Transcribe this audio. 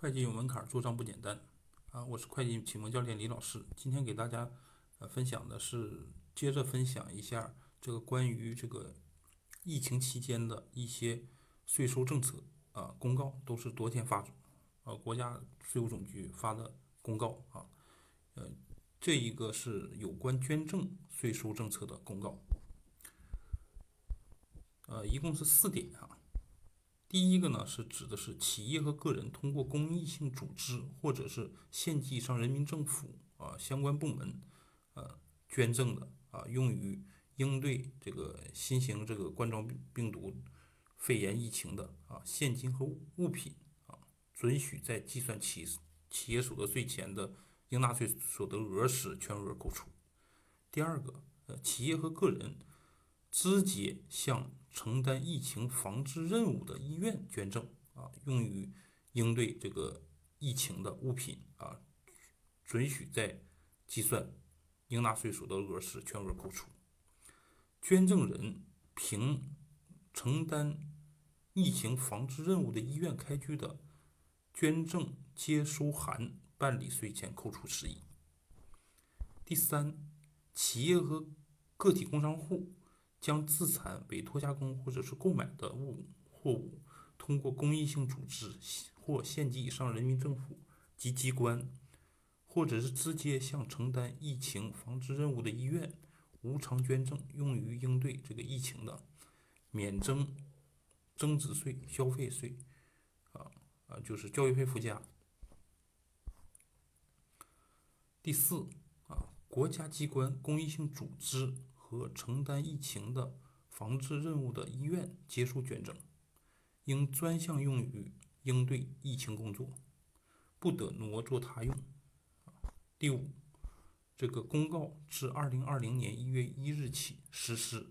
会计有门槛，做账不简单啊！我是会计启蒙教练李老师，今天给大家呃分享的是接着分享一下这个关于这个疫情期间的一些税收政策啊公告，都是昨天发的呃国家税务总局发的公告啊，呃这一个是有关捐赠税收政策的公告，呃一共是四点啊。第一个呢，是指的是企业和个人通过公益性组织或者是县级以上人民政府啊相关部门，呃捐赠的啊，用于应对这个新型这个冠状病毒肺炎疫情的啊现金和物品啊，准许在计算企企业所得税前的应纳税所得额时全额扣除。第二个，呃，企业和个人。直接向承担疫情防治任务的医院捐赠啊，用于应对这个疫情的物品啊，准许在计算应纳税所得额时全额扣除。捐赠人凭承担疫情防治任务的医院开具的捐赠接收函办理税前扣除事宜。第三，企业和个体工商户。将自产、委托加工或者是购买的物货物，通过公益性组织或县级以上人民政府及机关，或者是直接向承担疫情防治任务的医院无偿捐赠，用于应对这个疫情的，免征增值税、消费税，啊啊，就是教育费附加。第四啊，国家机关、公益性组织。和承担疫情的防治任务的医院接受捐赠，应专项用于应对疫情工作，不得挪作他用。第五，这个公告自二零二零年一月一日起实施，